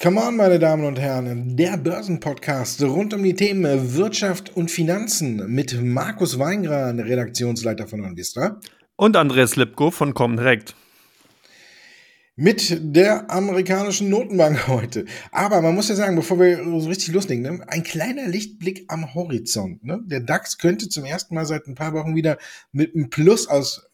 Come on, meine Damen und Herren, der Börsenpodcast rund um die Themen Wirtschaft und Finanzen mit Markus Weingran, Redaktionsleiter von OnVista. Und Andreas Lipko von Comdirect. Mit der amerikanischen Notenbank heute. Aber man muss ja sagen, bevor wir so richtig loslegen, ne, ein kleiner Lichtblick am Horizont. Ne? Der DAX könnte zum ersten Mal seit ein paar Wochen wieder mit einem Plus aus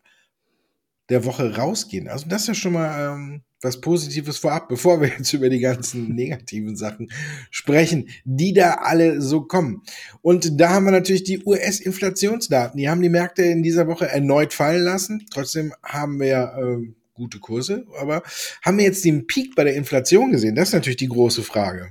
der Woche rausgehen. Also das ist ja schon mal ähm, was Positives vorab, bevor wir jetzt über die ganzen negativen Sachen sprechen, die da alle so kommen. Und da haben wir natürlich die US-Inflationsdaten. Die haben die Märkte in dieser Woche erneut fallen lassen. Trotzdem haben wir äh, gute Kurse, aber haben wir jetzt den Peak bei der Inflation gesehen? Das ist natürlich die große Frage.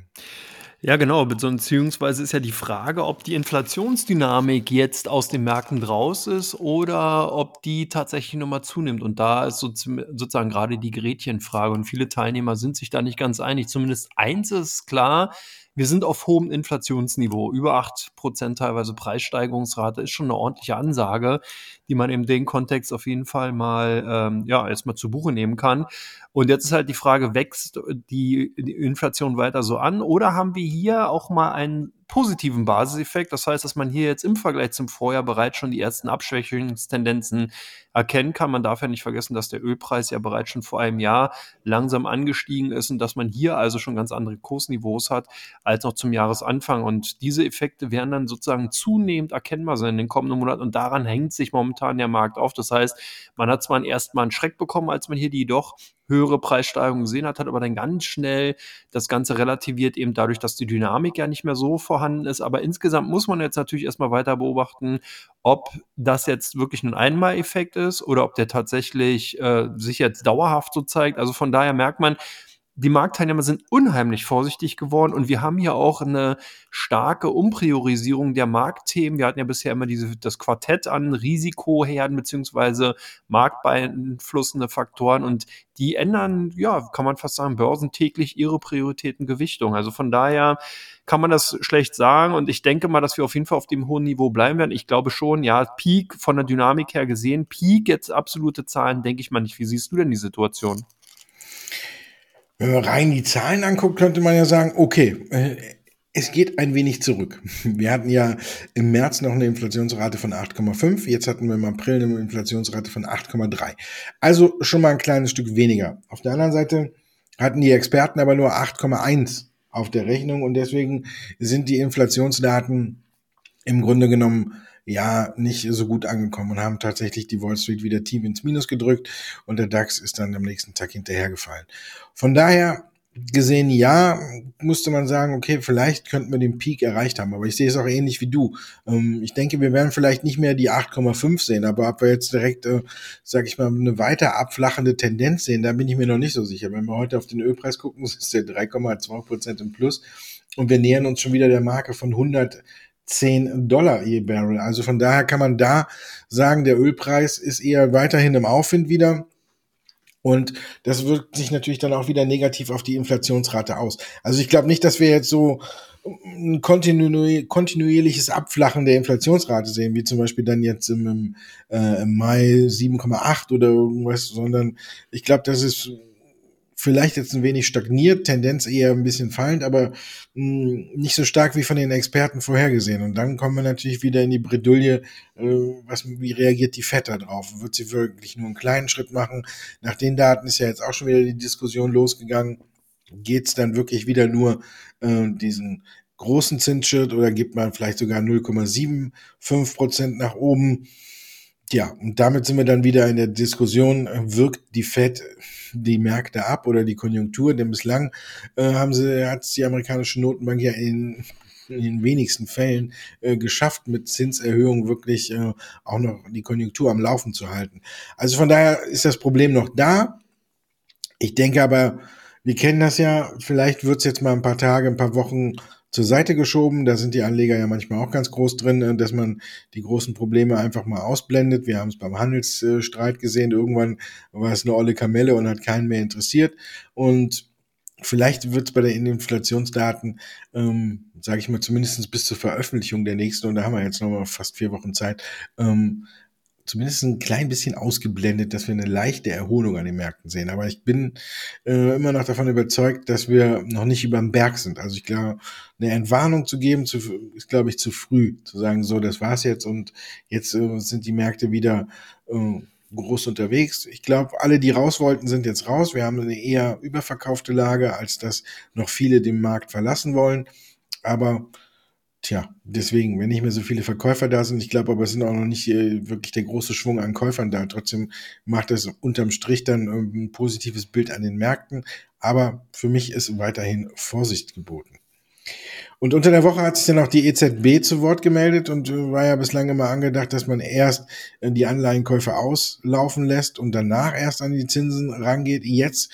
Ja, genau. Beziehungsweise ist ja die Frage, ob die Inflationsdynamik jetzt aus den Märkten raus ist oder ob die tatsächlich nochmal zunimmt. Und da ist sozusagen gerade die Gretchenfrage. Und viele Teilnehmer sind sich da nicht ganz einig. Zumindest eins ist klar, wir sind auf hohem Inflationsniveau. Über acht Prozent teilweise Preissteigerungsrate ist schon eine ordentliche Ansage, die man in dem Kontext auf jeden Fall mal, ähm, ja, erstmal zu Buche nehmen kann. Und jetzt ist halt die Frage, wächst die, die Inflation weiter so an oder haben wir hier auch mal einen positiven Basiseffekt. Das heißt, dass man hier jetzt im Vergleich zum Vorjahr bereits schon die ersten Abschwächungstendenzen erkennen kann. Man darf ja nicht vergessen, dass der Ölpreis ja bereits schon vor einem Jahr langsam angestiegen ist und dass man hier also schon ganz andere Kursniveaus hat als noch zum Jahresanfang. Und diese Effekte werden dann sozusagen zunehmend erkennbar sein in den kommenden Monaten. Und daran hängt sich momentan der Markt auf. Das heißt, man hat zwar erst mal einen Schreck bekommen, als man hier die doch höhere Preissteigerungen gesehen hat, hat aber dann ganz schnell das Ganze relativiert, eben dadurch, dass die Dynamik ja nicht mehr so vorhanden ist. Aber insgesamt muss man jetzt natürlich erstmal weiter beobachten, ob das jetzt wirklich ein Einmaleffekt ist oder ob der tatsächlich äh, sich jetzt dauerhaft so zeigt. Also von daher merkt man, die Marktteilnehmer sind unheimlich vorsichtig geworden und wir haben hier auch eine starke Umpriorisierung der Marktthemen. Wir hatten ja bisher immer diese, das Quartett an Risikoherden beziehungsweise marktbeeinflussende Faktoren und die ändern, ja, kann man fast sagen, börsentäglich ihre Prioritätengewichtung. Also von daher kann man das schlecht sagen und ich denke mal, dass wir auf jeden Fall auf dem hohen Niveau bleiben werden. Ich glaube schon, ja, Peak von der Dynamik her gesehen, Peak jetzt absolute Zahlen, denke ich mal nicht. Wie siehst du denn die Situation? Wenn man rein die Zahlen anguckt, könnte man ja sagen, okay, äh, es geht ein wenig zurück. Wir hatten ja im März noch eine Inflationsrate von 8,5. Jetzt hatten wir im April eine Inflationsrate von 8,3. Also schon mal ein kleines Stück weniger. Auf der anderen Seite hatten die Experten aber nur 8,1 auf der Rechnung und deswegen sind die Inflationsdaten im Grunde genommen ja nicht so gut angekommen und haben tatsächlich die Wall Street wieder tief ins Minus gedrückt und der DAX ist dann am nächsten Tag hinterhergefallen. Von daher gesehen, ja, musste man sagen, okay, vielleicht könnten wir den Peak erreicht haben, aber ich sehe es auch ähnlich wie du. Ähm, ich denke, wir werden vielleicht nicht mehr die 8,5 sehen, aber ob wir jetzt direkt, äh, sag ich mal, eine weiter abflachende Tendenz sehen, da bin ich mir noch nicht so sicher. Wenn wir heute auf den Ölpreis gucken, ist der 3,2 Prozent im Plus und wir nähern uns schon wieder der Marke von 100 10 Dollar je Barrel. Also von daher kann man da sagen, der Ölpreis ist eher weiterhin im Aufwind wieder. Und das wirkt sich natürlich dann auch wieder negativ auf die Inflationsrate aus. Also ich glaube nicht, dass wir jetzt so ein kontinu kontinuierliches Abflachen der Inflationsrate sehen, wie zum Beispiel dann jetzt im, im, äh, im Mai 7,8 oder irgendwas, sondern ich glaube, das ist vielleicht jetzt ein wenig stagniert, Tendenz eher ein bisschen fallend, aber mh, hm, nicht so stark wie von den Experten vorhergesehen. Und dann kommen wir natürlich wieder in die Bredouille, äh, was, wie reagiert die FED da drauf? Wird sie wirklich nur einen kleinen Schritt machen? Nach den Daten ist ja jetzt auch schon wieder die Diskussion losgegangen. Geht es dann wirklich wieder nur äh, diesen großen Zinsschritt oder gibt man vielleicht sogar 0,75 Prozent nach oben? Ja, und damit sind wir dann wieder in der Diskussion, wirkt die Fed die Märkte ab oder die Konjunktur? Denn bislang äh, haben sie, hat die amerikanische Notenbank ja in, in den wenigsten Fällen äh, geschafft, mit Zinserhöhungen wirklich äh, auch noch die Konjunktur am Laufen zu halten. Also von daher ist das Problem noch da. Ich denke aber, wir kennen das ja, vielleicht wird es jetzt mal ein paar Tage, ein paar Wochen zur Seite geschoben. Da sind die Anleger ja manchmal auch ganz groß drin, äh, dass man die großen Probleme einfach mal ausblendet. Wir haben es beim Handelsstreit gesehen. Irgendwann war es eine olle Kamelle und hat keinen mehr interessiert. Und vielleicht wird es bei den Inflationsdaten, ähm, sage ich mal, zumindest bis zur Veröffentlichung der nächsten, und da haben wir jetzt noch mal fast vier Wochen Zeit, ähm, zumindest ein klein bisschen ausgeblendet, dass wir eine leichte Erholung an den Märkten sehen. Aber ich bin äh, immer noch davon überzeugt, dass wir noch nicht über dem Berg sind. Also ich glaube, eine Entwarnung zu geben, zu, ist, glaube ich, zu früh. Zu sagen, so, das war's jetzt und jetzt äh, sind die Märkte wieder äh, groß unterwegs. Ich glaube, alle, die raus wollten, sind jetzt raus. Wir haben eine eher überverkaufte Lage, als dass noch viele den Markt verlassen wollen. Aber Tja, deswegen, wenn nicht mehr so viele Verkäufer da sind, ich glaube aber es sind auch noch nicht äh, wirklich der große Schwung an Käufern da. Trotzdem macht das unterm Strich dann ein positives Bild an den Märkten. Aber für mich ist weiterhin Vorsicht geboten. Und unter der Woche hat sich dann auch die EZB zu Wort gemeldet und äh, war ja bislang immer angedacht, dass man erst äh, die Anleihenkäufe auslaufen lässt und danach erst an die Zinsen rangeht. Jetzt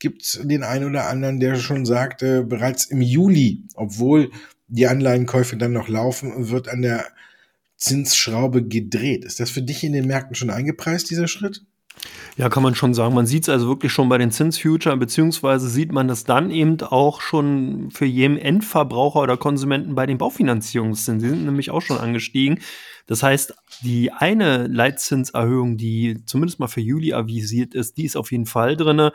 gibt es den einen oder anderen, der schon sagte, bereits im Juli, obwohl die Anleihenkäufe dann noch laufen, wird an der Zinsschraube gedreht. Ist das für dich in den Märkten schon eingepreist, dieser Schritt? Ja, kann man schon sagen. Man sieht es also wirklich schon bei den Zinsfuture, beziehungsweise sieht man das dann eben auch schon für jeden Endverbraucher oder Konsumenten bei den Baufinanzierungszinsen. Die sind nämlich auch schon angestiegen. Das heißt, die eine Leitzinserhöhung, die zumindest mal für Juli avisiert ist, die ist auf jeden Fall drinne.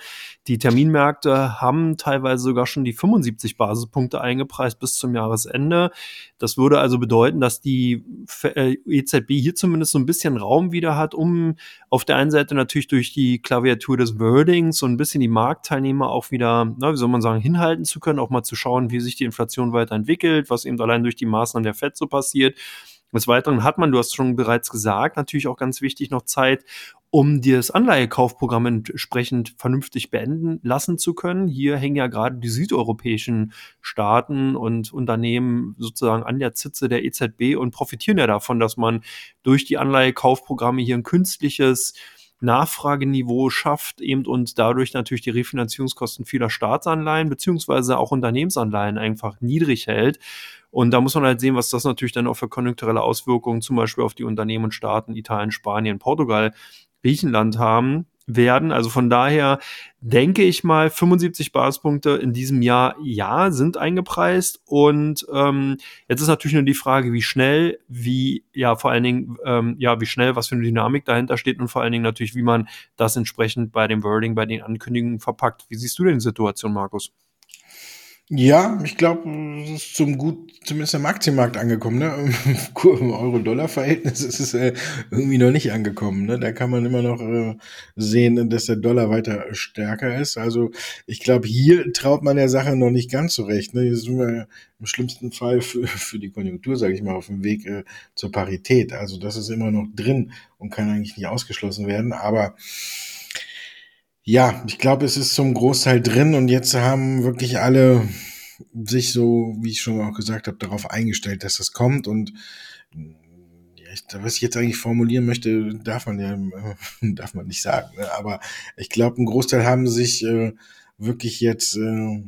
Die Terminmärkte haben teilweise sogar schon die 75 Basispunkte eingepreist bis zum Jahresende. Das würde also bedeuten, dass die äh, EZB hier zumindest so ein bisschen Raum wieder hat, um auf der einen Seite natürlich durch die Klaviatur des Wordings so ein bisschen die Marktteilnehmer auch wieder, na, wie soll man sagen, hinhalten zu können, auch mal zu schauen, wie sich die Inflation weiterentwickelt, was eben allein durch die Maßnahmen der FED so passiert. Des Weiteren hat man, du hast schon bereits gesagt, natürlich auch ganz wichtig noch Zeit, um das Anleihekaufprogramm entsprechend vernünftig beenden lassen zu können. Hier hängen ja gerade die südeuropäischen Staaten und Unternehmen sozusagen an der Zitze der EZB und profitieren ja davon, dass man durch die Anleihekaufprogramme hier ein künstliches Nachfrageniveau schafft eben und dadurch natürlich die Refinanzierungskosten vieler Staatsanleihen beziehungsweise auch Unternehmensanleihen einfach niedrig hält. Und da muss man halt sehen, was das natürlich dann auch für konjunkturelle Auswirkungen zum Beispiel auf die Unternehmen und Staaten Italien, Spanien, Portugal, Griechenland haben werden. Also von daher denke ich mal, 75 Basispunkte in diesem Jahr, ja, sind eingepreist. Und ähm, jetzt ist natürlich nur die Frage, wie schnell, wie, ja, vor allen Dingen, ähm, ja, wie schnell, was für eine Dynamik dahinter steht und vor allen Dingen natürlich, wie man das entsprechend bei dem Wording, bei den Ankündigungen verpackt. Wie siehst du denn die Situation, Markus? Ja, ich glaube, es ist zum gut, zumindest am Aktienmarkt angekommen. Ne? Im Euro-Dollar-Verhältnis ist es äh, irgendwie noch nicht angekommen. Ne? Da kann man immer noch äh, sehen, dass der Dollar weiter stärker ist. Also ich glaube, hier traut man der Sache noch nicht ganz so recht. Ne? Hier sind wir im schlimmsten Fall für, für die Konjunktur, sage ich mal, auf dem Weg äh, zur Parität. Also das ist immer noch drin und kann eigentlich nicht ausgeschlossen werden. Aber ja, ich glaube, es ist zum Großteil drin und jetzt haben wirklich alle sich so, wie ich schon auch gesagt habe, darauf eingestellt, dass das kommt und was ich jetzt eigentlich formulieren möchte, darf man ja, darf man nicht sagen. Ne? Aber ich glaube, ein Großteil haben sich äh, wirklich jetzt äh,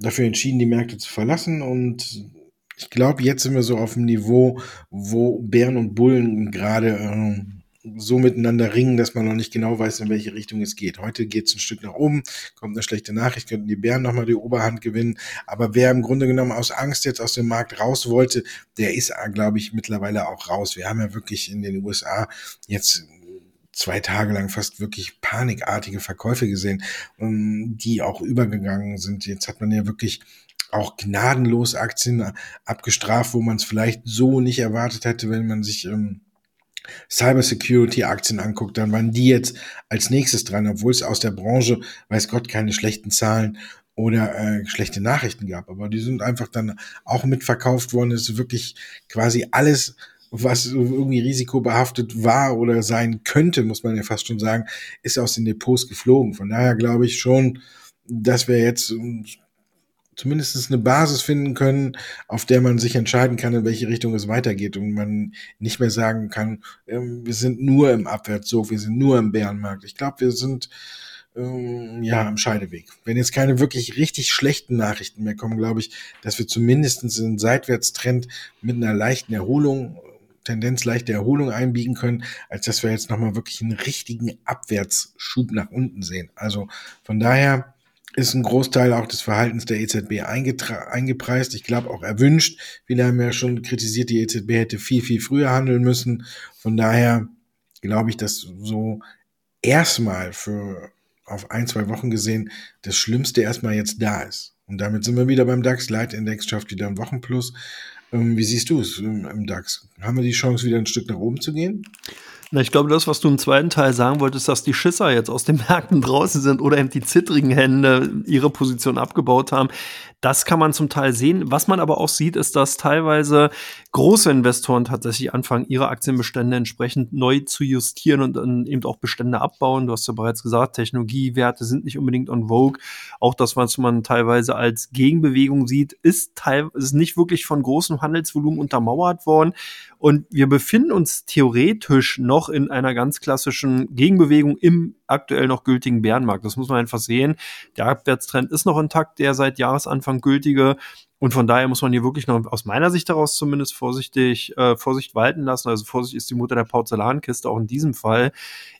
dafür entschieden, die Märkte zu verlassen und ich glaube, jetzt sind wir so auf dem Niveau, wo Bären und Bullen gerade äh, so miteinander ringen, dass man noch nicht genau weiß, in welche Richtung es geht. Heute geht es ein Stück nach oben, kommt eine schlechte Nachricht, könnten die Bären nochmal die Oberhand gewinnen. Aber wer im Grunde genommen aus Angst jetzt aus dem Markt raus wollte, der ist, glaube ich, mittlerweile auch raus. Wir haben ja wirklich in den USA jetzt zwei Tage lang fast wirklich panikartige Verkäufe gesehen, ähm, die auch übergegangen sind. Jetzt hat man ja wirklich auch gnadenlos Aktien abgestraft, wo man es vielleicht so nicht erwartet hätte, wenn man sich ähm, Cybersecurity-Aktien anguckt, dann waren die jetzt als nächstes dran, obwohl es aus der Branche, weiß Gott, keine schlechten Zahlen oder äh, schlechte Nachrichten gab. Aber die sind einfach dann auch mitverkauft worden. Es ist wirklich quasi alles, was irgendwie risikobehaftet war oder sein könnte, muss man ja fast schon sagen, ist aus den Depots geflogen. Von daher glaube ich schon, dass wir jetzt zumindest eine Basis finden können, auf der man sich entscheiden kann, in welche Richtung es weitergeht und man nicht mehr sagen kann, ähm, wir sind nur im Abwärtszug, wir sind nur im Bärenmarkt. Ich glaube, wir sind ähm, ja im Scheideweg. Wenn jetzt keine wirklich richtig schlechten Nachrichten mehr kommen, glaube ich, dass wir zumindest einen Seitwärtstrend mit einer leichten Erholung Tendenz leichte Erholung einbiegen können, als dass wir jetzt nochmal wirklich einen richtigen Abwärtsschub nach unten sehen. Also von daher ist ein Großteil auch des Verhaltens der EZB eingepreist. Ich glaube auch erwünscht. Viele haben ja schon kritisiert, die EZB hätte viel, viel früher handeln müssen. Von daher glaube ich, dass so erstmal für auf ein, zwei Wochen gesehen das Schlimmste erstmal jetzt da ist. Und damit sind wir wieder beim DAX. Leitindex schafft wieder ein Wochenplus. Ähm, wie siehst du es im DAX? Haben wir die Chance, wieder ein Stück nach oben zu gehen? Na, ich glaube, das, was du im zweiten Teil sagen wolltest, dass die Schisser jetzt aus den Märkten draußen sind oder eben die zittrigen Hände ihre Position abgebaut haben, das kann man zum Teil sehen. Was man aber auch sieht, ist, dass teilweise große Investoren tatsächlich anfangen, ihre Aktienbestände entsprechend neu zu justieren und dann eben auch Bestände abbauen. Du hast ja bereits gesagt, Technologiewerte sind nicht unbedingt on vogue. Auch das, was man teilweise als Gegenbewegung sieht, ist, teil ist nicht wirklich von großem Handelsvolumen untermauert worden. Und wir befinden uns theoretisch noch in einer ganz klassischen Gegenbewegung im aktuell noch gültigen Bärenmarkt. Das muss man einfach sehen. Der Abwärtstrend ist noch intakt, der seit Jahresanfang gültige. Und von daher muss man hier wirklich noch aus meiner Sicht daraus zumindest vorsichtig, äh, Vorsicht walten lassen. Also Vorsicht ist die Mutter der Porzellankiste, auch in diesem Fall.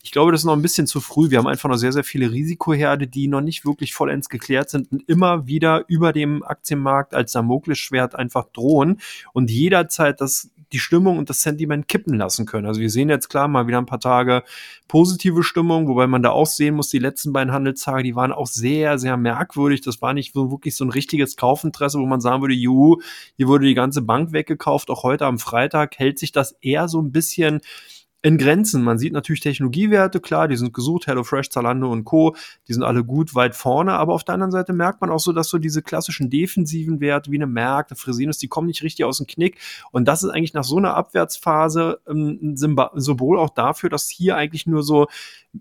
Ich glaube, das ist noch ein bisschen zu früh. Wir haben einfach noch sehr, sehr viele Risikoherde, die noch nicht wirklich vollends geklärt sind und immer wieder über dem Aktienmarkt als Damoklesschwert einfach drohen und jederzeit das die Stimmung und das Sentiment kippen lassen können. Also wir sehen jetzt klar mal wieder ein paar Tage positive Stimmung, wobei man da auch sehen muss, die letzten beiden Handelstage, die waren auch sehr, sehr merkwürdig. Das war nicht so wirklich so ein richtiges Kaufinteresse, wo man sagen würde, juhu, hier wurde die ganze Bank weggekauft. Auch heute am Freitag hält sich das eher so ein bisschen in Grenzen. Man sieht natürlich Technologiewerte, klar, die sind gesucht, HelloFresh, Zalando und Co., die sind alle gut weit vorne, aber auf der anderen Seite merkt man auch so, dass so diese klassischen defensiven Werte wie eine Merck, eine Fresinus, die kommen nicht richtig aus dem Knick und das ist eigentlich nach so einer Abwärtsphase ähm, ein Symbol auch dafür, dass hier eigentlich nur so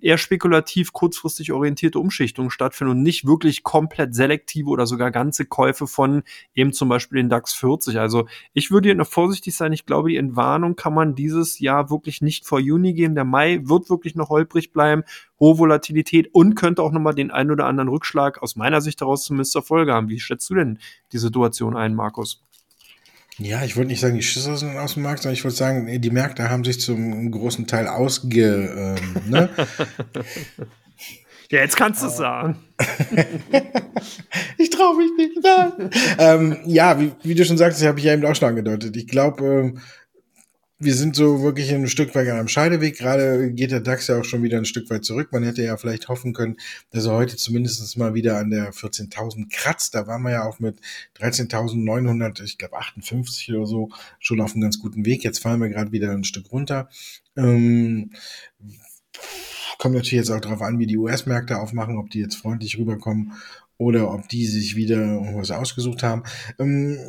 eher spekulativ kurzfristig orientierte Umschichtungen stattfinden und nicht wirklich komplett selektive oder sogar ganze Käufe von eben zum Beispiel den DAX 40. Also ich würde hier noch vorsichtig sein. Ich glaube, die Entwarnung kann man dieses Jahr wirklich nicht vor Juni geben. Der Mai wird wirklich noch holprig bleiben, hohe Volatilität und könnte auch nochmal den einen oder anderen Rückschlag aus meiner Sicht daraus zumindest zur Folge haben. Wie schätzt du denn die Situation ein, Markus? Ja, ich wollte nicht sagen, die Schisser sind aus dem Markt, sondern ich wollte sagen, die Märkte haben sich zum großen Teil ausge. Ähm, ne? ja, jetzt kannst du es sagen. ich traue mich nicht. ähm, ja, wie, wie, du schon sagst, habe ich ja eben auch schon angedeutet. Ich glaube, ähm, wir sind so wirklich ein Stück weit am Scheideweg. Gerade geht der DAX ja auch schon wieder ein Stück weit zurück. Man hätte ja vielleicht hoffen können, dass er heute zumindest mal wieder an der 14.000 kratzt. Da waren wir ja auch mit 13.900, ich glaube 58 oder so, schon auf einem ganz guten Weg. Jetzt fallen wir gerade wieder ein Stück runter. Ähm, kommt natürlich jetzt auch darauf an, wie die US-Märkte aufmachen, ob die jetzt freundlich rüberkommen oder ob die sich wieder irgendwas ausgesucht haben. Ähm,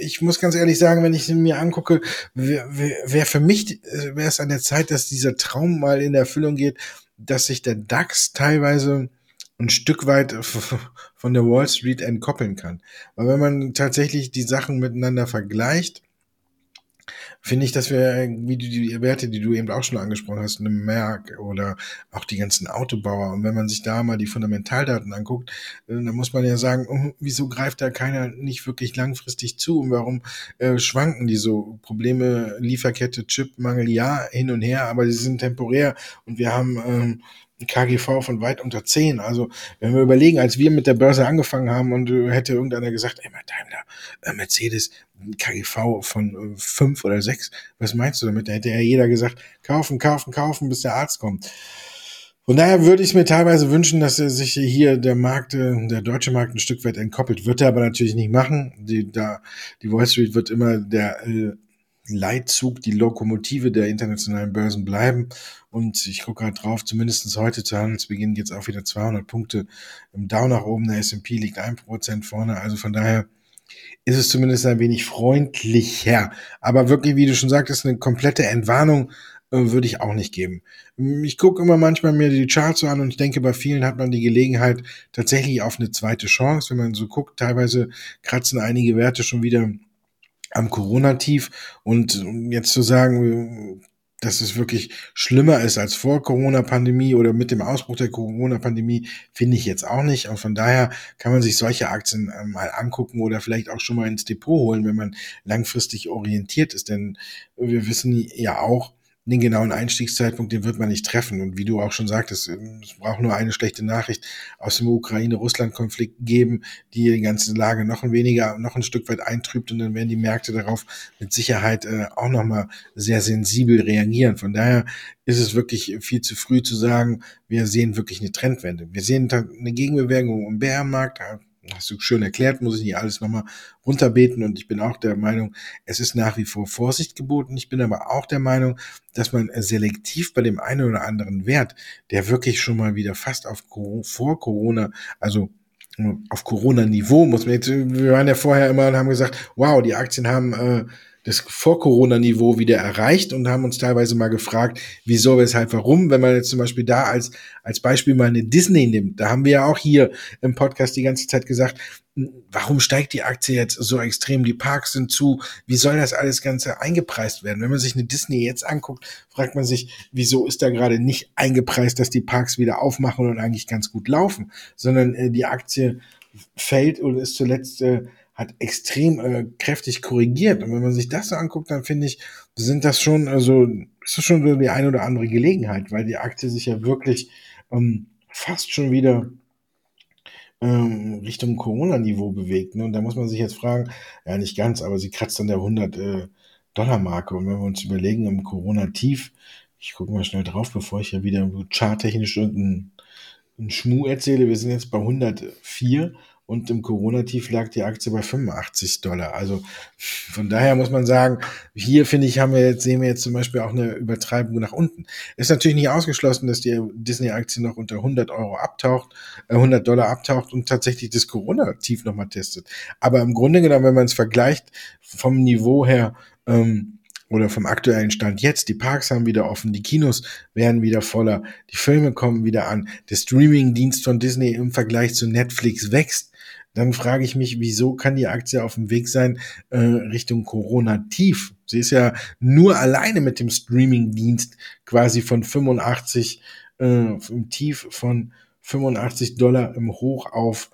ich muss ganz ehrlich sagen, wenn ich mir angucke, wäre wär für mich, äh, wäre es an der Zeit, dass dieser Traum mal in Erfüllung geht, dass sich der DAX teilweise ein Stück weit von der Wall Street entkoppeln kann. Weil wenn man tatsächlich die Sachen miteinander vergleicht, finde ich, dass wir, wie die, die Werte, die du eben auch schon angesprochen hast, eine Merck oder auch die ganzen Autobauer, und wenn man sich da mal die Fundamentaldaten anguckt, äh, dann muss man ja sagen, oh, wieso greift da keiner nicht wirklich langfristig zu? Und warum äh, schwanken die so? Probleme, Lieferkette, Chipmangel, ja, hin und her, aber sie sind temporär. Und wir haben ähm, KGV von weit unter 10. Also, wenn wir überlegen, als wir mit der Börse angefangen haben und äh, hätte irgendeiner gesagt, ey, Daimler, äh, Mercedes, KGV von äh, 5 oder 6, was meinst du damit? Da hätte ja jeder gesagt, kaufen, kaufen, kaufen, bis der Arzt kommt. Von daher würde ich mir teilweise wünschen, dass sich hier der Markt, äh, der deutsche Markt ein Stück weit entkoppelt. Wird er aber natürlich nicht machen. Die, da, die Wall Street wird immer der äh, Leitzug, die Lokomotive der internationalen Börsen bleiben. Und ich gucke gerade drauf, zumindest heute zu Handelsbeginn geht es auch wieder 200 Punkte im Dow nach oben. Der S&P liegt ein Prozent vorne. Also von daher ist es zumindest ein wenig freundlicher. Aber wirklich, wie du schon sagtest, eine komplette Entwarnung äh, würde ich auch nicht geben. Ich gucke immer manchmal mir die Charts an und ich denke, bei vielen hat man die Gelegenheit tatsächlich auf eine zweite Chance. Wenn man so guckt, teilweise kratzen einige Werte schon wieder am Corona-Tief und jetzt zu sagen, dass es wirklich schlimmer ist als vor Corona-Pandemie oder mit dem Ausbruch der Corona-Pandemie, finde ich jetzt auch nicht. Und von daher kann man sich solche Aktien äh, mal angucken oder vielleicht auch schon mal ins Depot holen, wenn man langfristig orientiert ist. Denn wir wissen ja auch, den genauen Einstiegszeitpunkt, den wird man nicht treffen. Und wie du auch schon sagtest, es braucht nur eine schlechte Nachricht aus dem Ukraine-Russland-Konflikt geben, die die ganze Lage noch ein weniger, noch ein Stück weit eintrübt und dann werden die Märkte darauf mit Sicherheit äh, auch nochmal sehr sensibel reagieren. Von daher ist es wirklich viel zu früh zu sagen, wir sehen wirklich eine Trendwende. Wir sehen eine Gegenbewegung im Bärenmarkt, hast du schön erklärt, muss ich nicht alles nochmal runterbeten. Und ich bin auch der Meinung, es ist nach wie vor Vorsicht geboten. Ich bin aber auch der Meinung, dass man selektiv bei dem einen oder anderen Wert, der wirklich schon mal wieder fast auf vor Corona, also auf Corona-Niveau, muss man jetzt, wir waren ja vorher immer und haben gesagt, wow, die Aktien haben äh, das Vor-Corona-Niveau wieder erreicht und haben uns teilweise mal gefragt, wieso, weshalb, warum. Wenn man jetzt zum Beispiel da als, als Beispiel mal eine Disney nimmt, da haben wir ja auch hier im Podcast die ganze Zeit gesagt, warum steigt die Aktie jetzt so extrem? Die Parks sind zu. Wie soll das alles Ganze eingepreist werden? Wenn man sich eine Disney jetzt anguckt, fragt man sich, wieso ist da gerade nicht eingepreist, dass die Parks wieder aufmachen und eigentlich ganz gut laufen, sondern äh, die Aktie fällt und ist zuletzt äh, hat extrem äh, kräftig korrigiert. Und wenn man sich das so anguckt, dann finde ich, sind das schon, also ist das schon so die eine oder andere Gelegenheit, weil die Aktie sich ja wirklich ähm, fast schon wieder ähm, Richtung Corona-Niveau bewegt. Ne? Und da muss man sich jetzt fragen, ja nicht ganz, aber sie kratzt an der 100 äh, Dollar-Marke. Und wenn wir uns überlegen, im Corona-Tief, ich gucke mal schnell drauf, bevor ich ja wieder charttechnisch irgendeinen einen Schmuh erzähle, wir sind jetzt bei 104 und im Corona-Tief lag die Aktie bei 85 Dollar. Also von daher muss man sagen, hier finde ich, haben wir jetzt, sehen wir jetzt zum Beispiel auch eine Übertreibung nach unten. Ist natürlich nicht ausgeschlossen, dass die Disney-Aktie noch unter 100 Euro abtaucht, äh 100 Dollar abtaucht und tatsächlich das Corona-Tief nochmal testet. Aber im Grunde genommen, wenn man es vergleicht vom Niveau her, ähm, oder vom aktuellen Stand jetzt, die Parks haben wieder offen, die Kinos werden wieder voller, die Filme kommen wieder an, der Streaming-Dienst von Disney im Vergleich zu Netflix wächst, dann frage ich mich, wieso kann die Aktie auf dem Weg sein äh, Richtung Corona-Tief? Sie ist ja nur alleine mit dem Streaming-Dienst quasi von 85 äh, im Tief von 85 Dollar im Hoch auf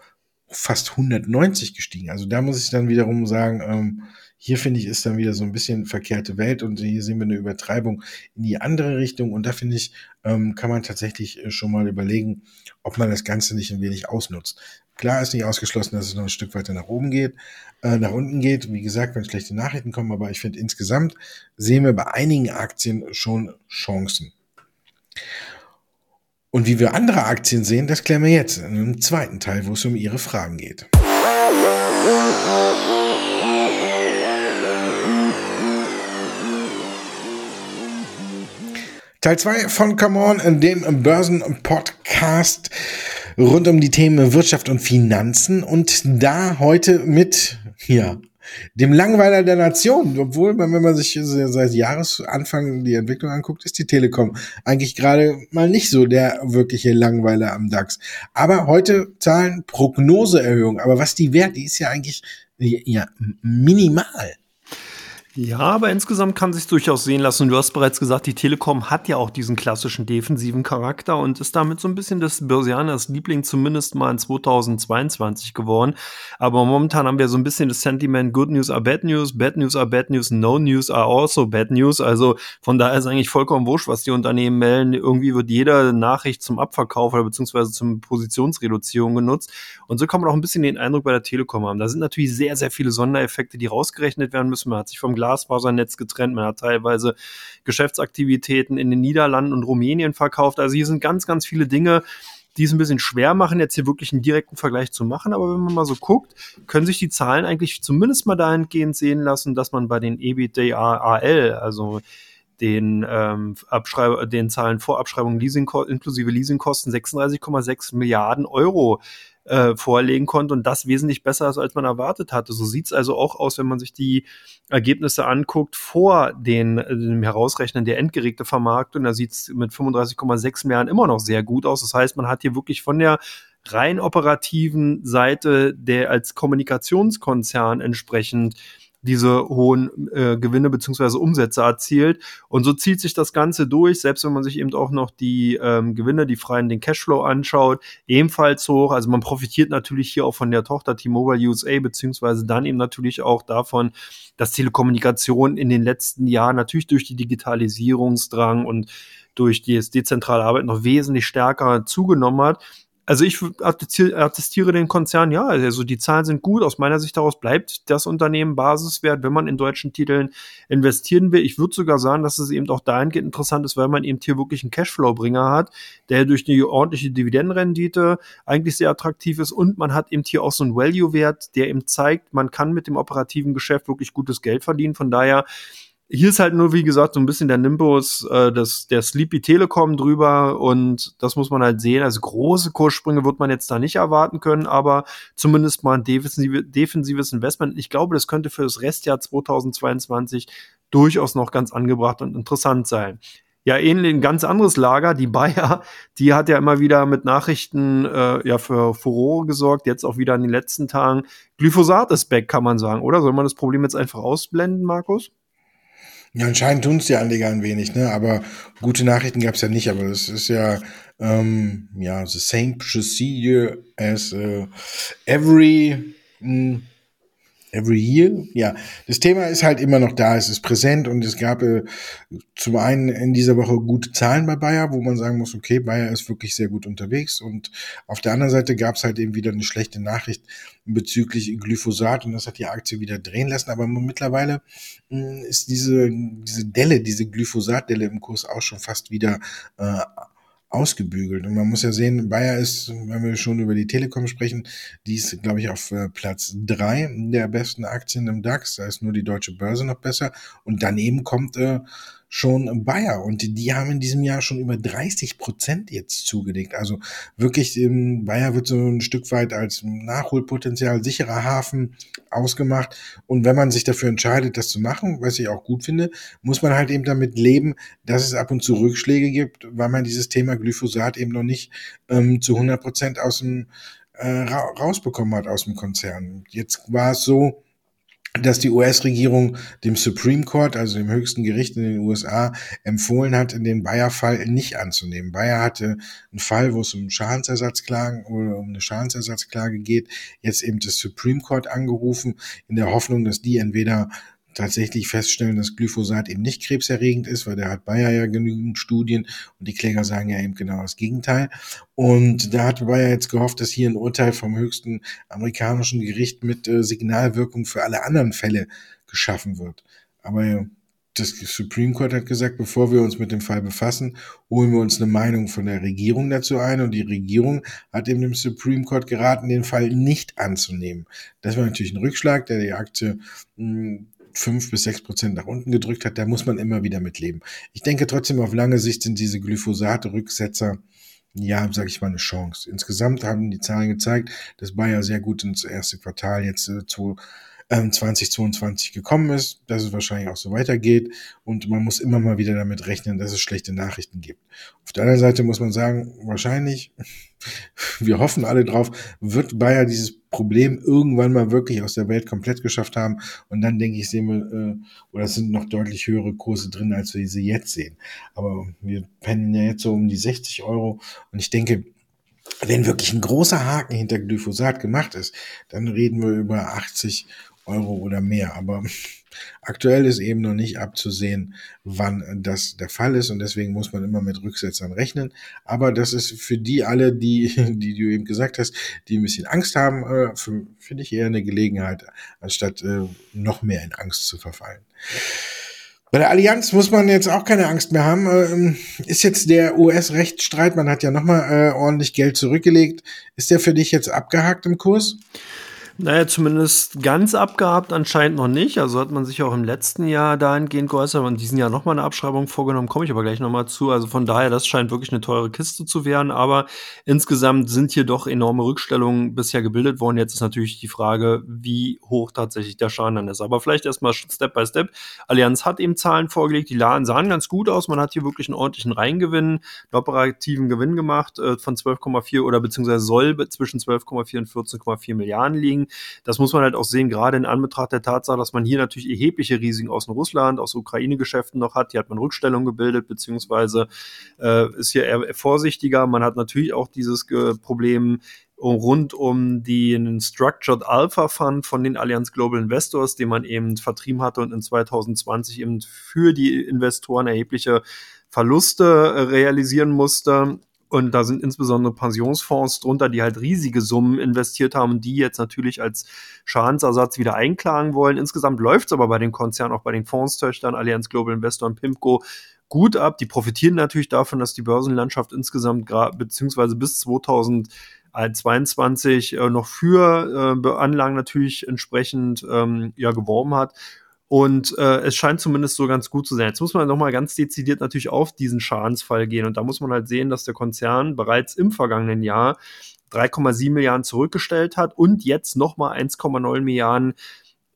fast 190 gestiegen. Also da muss ich dann wiederum sagen, ähm, hier finde ich, ist dann wieder so ein bisschen verkehrte Welt und hier sehen wir eine Übertreibung in die andere Richtung und da finde ich, ähm, kann man tatsächlich äh, schon mal überlegen, ob man das Ganze nicht ein wenig ausnutzt. Klar ist nicht ausgeschlossen, dass es noch ein Stück weiter nach oben geht, äh, nach unten geht. Wie gesagt, wenn schlechte Nachrichten kommen, aber ich finde insgesamt sehen wir bei einigen Aktien schon Chancen. Und wie wir andere Aktien sehen, das klären wir jetzt in einem zweiten Teil, wo es um Ihre Fragen geht. Teil 2 von Come On, dem Börsen-Podcast rund um die Themen Wirtschaft und Finanzen und da heute mit, ja, dem Langweiler der Nation, obwohl, wenn man sich seit Jahresanfang die Entwicklung anguckt, ist die Telekom eigentlich gerade mal nicht so der wirkliche Langweiler am DAX. Aber heute zahlen Prognoseerhöhungen. Aber was die wert, die ist ja eigentlich ja, minimal. Ja, aber insgesamt kann sich durchaus sehen lassen. Du hast bereits gesagt, die Telekom hat ja auch diesen klassischen defensiven Charakter und ist damit so ein bisschen des Börsianers Liebling zumindest mal in 2022 geworden. Aber momentan haben wir so ein bisschen das Sentiment Good News are Bad News, Bad News are Bad News, No News are also Bad News. Also von daher ist eigentlich vollkommen wurscht, was die Unternehmen melden. Irgendwie wird jede Nachricht zum Abverkauf oder beziehungsweise zum Positionsreduzierung genutzt. Und so kann man auch ein bisschen den Eindruck bei der Telekom haben. Da sind natürlich sehr, sehr viele Sondereffekte, die rausgerechnet werden müssen. Man hat sich vom Glasfasernetz getrennt. Man hat teilweise Geschäftsaktivitäten in den Niederlanden und Rumänien verkauft. Also hier sind ganz, ganz viele Dinge, die es ein bisschen schwer machen, jetzt hier wirklich einen direkten Vergleich zu machen. Aber wenn man mal so guckt, können sich die Zahlen eigentlich zumindest mal dahingehend sehen lassen, dass man bei den EBITDA-AL, also den, ähm, den Zahlen vor Abschreibung Leasing inklusive Leasingkosten 36,6 Milliarden Euro äh, vorlegen konnte und das wesentlich besser ist, als man erwartet hatte. So sieht's also auch aus, wenn man sich die Ergebnisse anguckt vor den, äh, dem Herausrechnen der endgeregte Vermarktung. Da sieht's mit 35,6 Milliarden immer noch sehr gut aus. Das heißt, man hat hier wirklich von der rein operativen Seite der als Kommunikationskonzern entsprechend diese hohen äh, Gewinne beziehungsweise Umsätze erzielt. Und so zieht sich das Ganze durch, selbst wenn man sich eben auch noch die ähm, Gewinne, die freien, den Cashflow anschaut, ebenfalls hoch. Also man profitiert natürlich hier auch von der Tochter T-Mobile USA, beziehungsweise dann eben natürlich auch davon, dass Telekommunikation in den letzten Jahren natürlich durch die Digitalisierungsdrang und durch das dezentrale Arbeiten noch wesentlich stärker zugenommen hat also ich attestiere den Konzern, ja, also die Zahlen sind gut. Aus meiner Sicht daraus bleibt das Unternehmen basiswert, wenn man in deutschen Titeln investieren will. Ich würde sogar sagen, dass es eben auch dahingehend interessant ist, weil man eben hier wirklich einen Cashflow-Bringer hat, der durch die ordentliche Dividendenrendite eigentlich sehr attraktiv ist und man hat eben hier auch so einen Value-Wert, der eben zeigt, man kann mit dem operativen Geschäft wirklich gutes Geld verdienen. Von daher hier ist halt nur, wie gesagt, so ein bisschen der Nimbus äh, des, der Sleepy Telekom drüber und das muss man halt sehen. Also große Kurssprünge wird man jetzt da nicht erwarten können, aber zumindest mal ein defensive, defensives Investment. Ich glaube, das könnte für das Restjahr 2022 durchaus noch ganz angebracht und interessant sein. Ja, ähnlich ein ganz anderes Lager, die Bayer, die hat ja immer wieder mit Nachrichten äh, ja für Furore gesorgt, jetzt auch wieder in den letzten Tagen. Glyphosat ist back, kann man sagen, oder? Soll man das Problem jetzt einfach ausblenden, Markus? Ja, anscheinend tun es die Anleger ein wenig, ne? Aber gute Nachrichten gab es ja nicht. Aber es ist ja, ähm, ja, the same procedure as uh, every. Mh, hm, Every Year. Ja, das Thema ist halt immer noch da, es ist präsent und es gab äh, zum einen in dieser Woche gute Zahlen bei Bayer, wo man sagen muss, okay, Bayer ist wirklich sehr gut unterwegs und auf der anderen Seite gab es halt eben wieder eine schlechte Nachricht bezüglich Glyphosat und das hat die Aktie wieder drehen lassen, aber mittlerweile mh, hm, ist diese, diese Delle, diese Glyphosat-Delle im Kurs auch schon fast wieder äh, ausgebügelt. Und man muss ja sehen, Bayer ist, wenn wir schon über die Telekom sprechen, die ist, glaube ich, auf äh, Platz drei der besten Aktien im DAX. Da ist nur die deutsche Börse noch besser. Und daneben kommt äh, schon Bayer und die haben in diesem Jahr schon über 30 Prozent jetzt zugelegt. Also wirklich, ähm, Bayer wird so ein Stück weit als Nachholpotenzial sicherer Hafen ausgemacht. Und wenn man sich dafür entscheidet, das zu machen, was ich auch gut finde, muss man halt eben damit leben, dass es ab und zu Rückschläge gibt, weil man dieses Thema Glyphosat eben noch nicht ähm, zu 100 Prozent aus dem äh, rausbekommen hat aus dem Konzern. Jetzt war es so, dass die US-Regierung dem Supreme Court, also dem höchsten Gericht in den USA, empfohlen hat, den Bayer-Fall nicht anzunehmen. Bayer hatte einen Fall, wo es um Schadensersatzklagen oder um eine Schadensersatzklage geht, jetzt eben das Supreme Court angerufen, in der Hoffnung, dass die entweder tatsächlich feststellen, dass Glyphosat eben nicht krebserregend ist, weil der hat Bayer ja genügend Studien und die Kläger sagen ja eben genau das Gegenteil. Und da hat Bayer jetzt gehofft, dass hier ein Urteil vom höchsten amerikanischen Gericht mit äh, Signalwirkung für alle anderen Fälle geschaffen wird. Aber das Supreme Court hat gesagt, bevor wir uns mit dem Fall befassen, holen wir uns eine Meinung von der Regierung dazu ein. Und die Regierung hat eben dem Supreme Court geraten, den Fall nicht anzunehmen. Das war natürlich ein Rückschlag, der die Aktie mh, hm, fünf bis sechs Prozent nach unten gedrückt hat, da muss man immer wieder mit leben. Ich denke trotzdem, auf lange Sicht sind diese Glyphosate-Rücksetzer, ja, sage ich mal, eine Chance. Insgesamt haben die Zahlen gezeigt, dass Bayer sehr gut ins erste Quartal jetzt äh, zu 2022 ähm, gekommen ist, dass es wahrscheinlich auch so weitergeht und man muss immer mal wieder damit rechnen, dass es schlechte Nachrichten gibt. Auf der anderen Seite muss man sagen, wahrscheinlich, wir hoffen alle drauf, wird Bayer dieses Problem irgendwann mal wirklich aus der Welt komplett geschafft haben und dann denke ich, sehen wir, äh, oder es sind noch deutlich höhere Kurse drin, als wir sie jetzt sehen. Aber wir pennen ja jetzt so um die 60 Euro und ich denke, wenn wirklich ein großer Haken hinter Glyphosat gemacht ist, dann reden wir über 80 Euro oder mehr. Aber aktuell ist eben noch nicht abzusehen, wann das der Fall ist und deswegen muss man immer mit Rücksetzern rechnen. Aber das ist für die alle, die, die du eben gesagt hast, die ein bisschen Angst haben, äh, finde ich eher eine Gelegenheit, anstatt äh, noch mehr in Angst zu verfallen. Bei der Allianz muss man jetzt auch keine Angst mehr haben. Ähm, ist jetzt der US-Rechtsstreit, man hat ja nochmal äh, ordentlich Geld zurückgelegt. Ist der für dich jetzt abgehakt im Kurs? Naja, zumindest ganz abgehabt anscheinend noch nicht. Also hat man sich auch im letzten Jahr dahingehend geäußert und diesen Jahr nochmal eine Abschreibung vorgenommen, komme ich aber gleich nochmal zu. Also von daher, das scheint wirklich eine teure Kiste zu werden. Aber insgesamt sind hier doch enorme Rückstellungen bisher gebildet worden. Jetzt ist natürlich die Frage, wie hoch tatsächlich der Schaden dann ist. Aber vielleicht erstmal Step by Step. Allianz hat eben Zahlen vorgelegt, die sahen ganz gut aus. Man hat hier wirklich einen ordentlichen Reingewinn, einen operativen Gewinn gemacht äh, von 12,4 oder beziehungsweise soll zwischen 12,4 und 14,4 Milliarden liegen. Das muss man halt auch sehen, gerade in Anbetracht der Tatsache, dass man hier natürlich erhebliche Risiken aus Russland, aus Ukraine-Geschäften noch hat. Hier hat man Rückstellung gebildet, beziehungsweise äh, ist hier eher vorsichtiger. Man hat natürlich auch dieses äh, Problem, rund um den Structured Alpha Fund von den Allianz Global Investors, den man eben vertrieben hatte und in 2020 eben für die Investoren erhebliche Verluste äh, realisieren musste. Und da sind insbesondere Pensionsfonds drunter, die halt riesige Summen investiert haben und die jetzt natürlich als Schadensersatz wieder einklagen wollen. Insgesamt läuft es aber bei den Konzernen, auch bei den Fondstöchtern, Allianz Global Investor und PIMCO, gut ab. Die profitieren natürlich davon, dass die Börsenlandschaft insgesamt beziehungsweise bis 2000 22 äh, noch für äh, Anlagen natürlich entsprechend ähm, ja geworben hat. Und äh, es scheint zumindest so ganz gut zu sein. Jetzt muss man nochmal ganz dezidiert natürlich auf diesen Schadensfall gehen. Und da muss man halt sehen, dass der Konzern bereits im vergangenen Jahr 3,7 Milliarden zurückgestellt hat und jetzt nochmal 1,9 Milliarden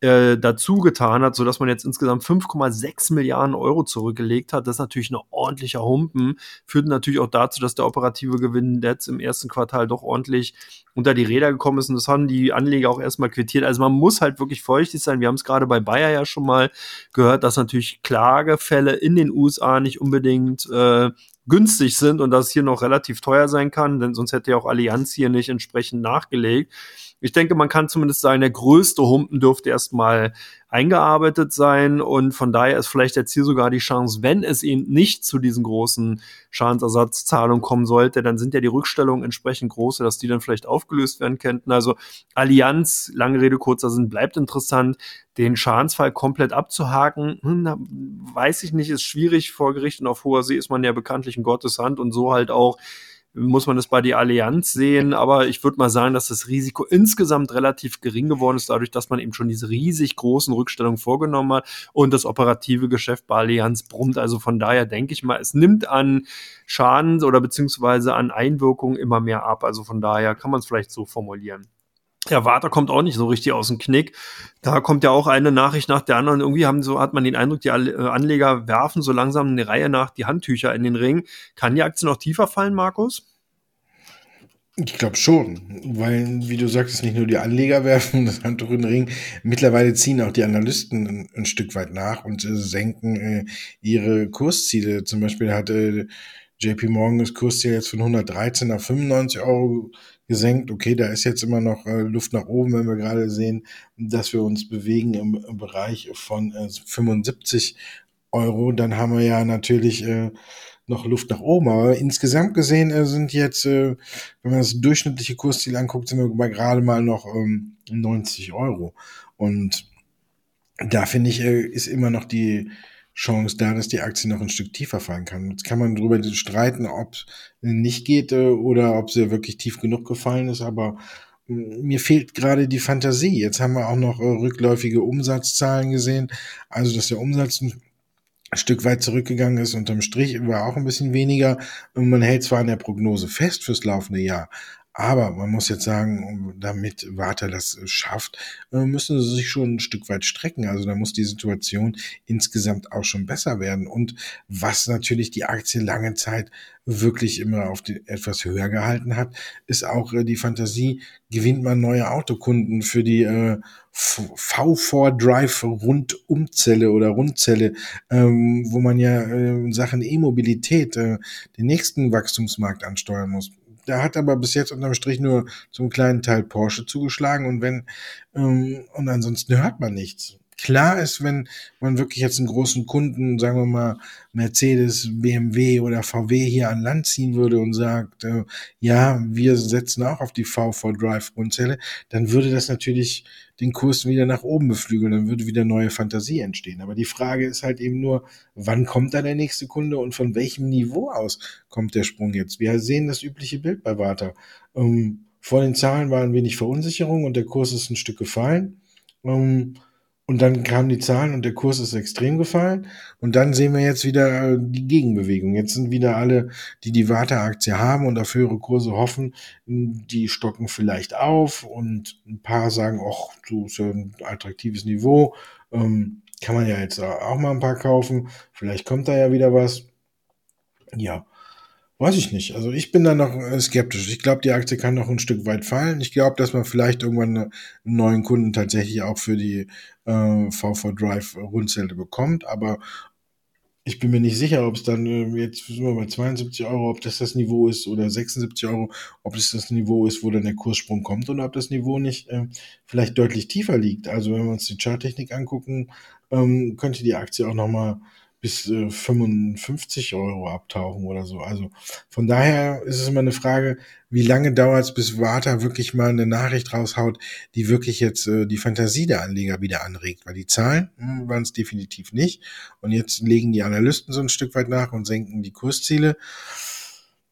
äh, dazu getan hat, sodass man jetzt insgesamt 5,6 Milliarden Euro zurückgelegt hat. Das ist natürlich ein ordentlicher Humpen. Führt natürlich auch dazu, dass der operative Gewinn jetzt im ersten Quartal doch ordentlich unter die Räder gekommen ist. Und das haben die Anleger auch erstmal quittiert. Also man muss halt wirklich feuchtig sein. Wir haben es gerade bei Bayer ja schon mal gehört, dass natürlich Klagefälle in den USA nicht unbedingt äh, günstig sind und dass hier noch relativ teuer sein kann, denn sonst hätte ja auch Allianz hier nicht entsprechend nachgelegt. Ich denke, man kann zumindest sagen, der größte Humpen dürfte erstmal eingearbeitet sein und von daher ist vielleicht jetzt hier sogar die Chance, wenn es eben nicht zu diesen großen Schadensersatzzahlungen kommen sollte, dann sind ja die Rückstellungen entsprechend groß, dass die dann vielleicht aufgelöst werden könnten. Also Allianz, lange Rede, kurzer Sinn, bleibt interessant. Den Schadensfall komplett abzuhaken, hm, weiß ich nicht, ist schwierig vor Gericht und auf hoher See ist man ja bekanntlich in Gottes Hand und so halt auch muss man es bei der Allianz sehen. Aber ich würde mal sagen, dass das Risiko insgesamt relativ gering geworden ist, dadurch, dass man eben schon diese riesig großen Rückstellungen vorgenommen hat und das operative Geschäft bei Allianz brummt. Also von daher denke ich mal, es nimmt an Schaden oder beziehungsweise an Einwirkungen immer mehr ab. Also von daher kann man es vielleicht so formulieren. Ja, Warta kommt auch nicht so richtig aus dem Knick. Da kommt ja auch eine Nachricht nach der anderen. Irgendwie haben so, hat man den Eindruck, die äh, Anleger werfen so langsam eine Reihe nach die Handtücher in den Ring. Kann die Aktie noch tiefer fallen, Markus? Ich glaube schon, weil, wie du sagst, nicht nur die Anleger werfen das Handtuch in den Ring, mittlerweile ziehen auch die Analysten ein, ein Stück weit nach und äh, senken äh, ihre Kursziele. Zum Beispiel hatte JP Morgan das Kursziel jetzt von 113 auf 95 Euro gesenkt. Okay, da ist jetzt immer noch äh, Luft nach oben, wenn wir gerade sehen, dass wir uns bewegen im, im Bereich von äh, 75 Euro. Dann haben wir ja natürlich äh, noch Luft nach oben. Aber insgesamt gesehen äh, sind jetzt, äh, wenn man das durchschnittliche Kursziel anguckt, sind wir gerade mal noch ähm, 90 Euro. Und da finde ich, äh, ist immer noch die Chance da, dass die Aktie noch ein Stück tiefer fallen kann. Jetzt kann man darüber streiten, ob es nicht geht äh, oder ob sie wirklich tief genug gefallen ist, aber äh, mir fehlt gerade die Fantasie. Jetzt haben wir auch noch äh, rückläufige Umsatzzahlen gesehen, also dass der Umsatz ein Stück weit zurückgegangen ist. Unterm Strich war auch ein bisschen weniger. Und man hält zwar an der Prognose fest fürs laufende Jahr, aber man muss jetzt sagen, damit Warta das schafft, äh, müssen sie sich schon ein Stück weit strecken. Also da muss die Situation insgesamt auch schon besser werden. Und was natürlich die Aktie lange Zeit wirklich immer auf die, etwas höher gehalten hat, ist auch äh, die Fantasie, gewinnt man neue Autokunden für die äh, V4 Drive Rundumzelle oder Rundzelle, ähm, wo man ja äh, in Sachen E-Mobilität äh, den nächsten Wachstumsmarkt ansteuern muss. Da hat aber bis jetzt unterm Strich nur zum kleinen Teil Porsche zugeschlagen und wenn, ähm, und ansonsten hört man nichts. Klar ist, wenn man wirklich jetzt einen großen Kunden, sagen wir mal Mercedes, BMW oder VW hier an Land ziehen würde und sagt, äh, ja, wir setzen auch auf die V4 Drive Grundzelle, dann würde das natürlich den Kurs wieder nach oben beflügeln, dann würde wieder neue Fantasie entstehen. Aber die Frage ist halt eben nur, wann kommt da der nächste Kunde und von welchem Niveau aus kommt der Sprung jetzt? Wir sehen das übliche Bild bei Warta. Ähm, vor den Zahlen war ein wenig Verunsicherung und der Kurs ist ein Stück gefallen. Ähm, und dann kamen die Zahlen und der Kurs ist extrem gefallen. Und dann sehen wir jetzt wieder äh, die Gegenbewegung. Jetzt sind wieder alle, die die Warta-Aktie haben und auf höhere Kurse hoffen, die stocken vielleicht auf. Und ein paar sagen, ach, so ist ja ein attraktives Niveau. Ähm, kann man ja jetzt auch mal ein paar kaufen. Vielleicht kommt da ja wieder was. Ja. Weiß ich nicht. Also ich bin da noch äh, skeptisch. Ich glaube, die Aktie kann noch ein Stück weit fallen. Ich glaube, dass man vielleicht irgendwann einen neuen Kunden tatsächlich auch für die äh, VV Drive Rundzelte bekommt. Aber ich bin mir nicht sicher, ob es dann äh, jetzt sind wir bei 72 Euro, ob das das Niveau ist oder 76 Euro, ob es das Niveau ist, wo dann der Kurssprung kommt oder ob das Niveau nicht äh, vielleicht deutlich tiefer liegt. Also wenn wir uns die Charttechnik angucken, ähm, könnte die Aktie auch nochmal mal bis äh, 55 Euro abtauchen oder so. Also von daher ist es immer eine Frage, wie lange dauert es, bis Warta wirklich mal eine Nachricht raushaut, die wirklich jetzt äh, die Fantasie der Anleger wieder anregt. Weil die Zahlen hm, waren es definitiv nicht. Und jetzt legen die Analysten so ein Stück weit nach und senken die Kursziele.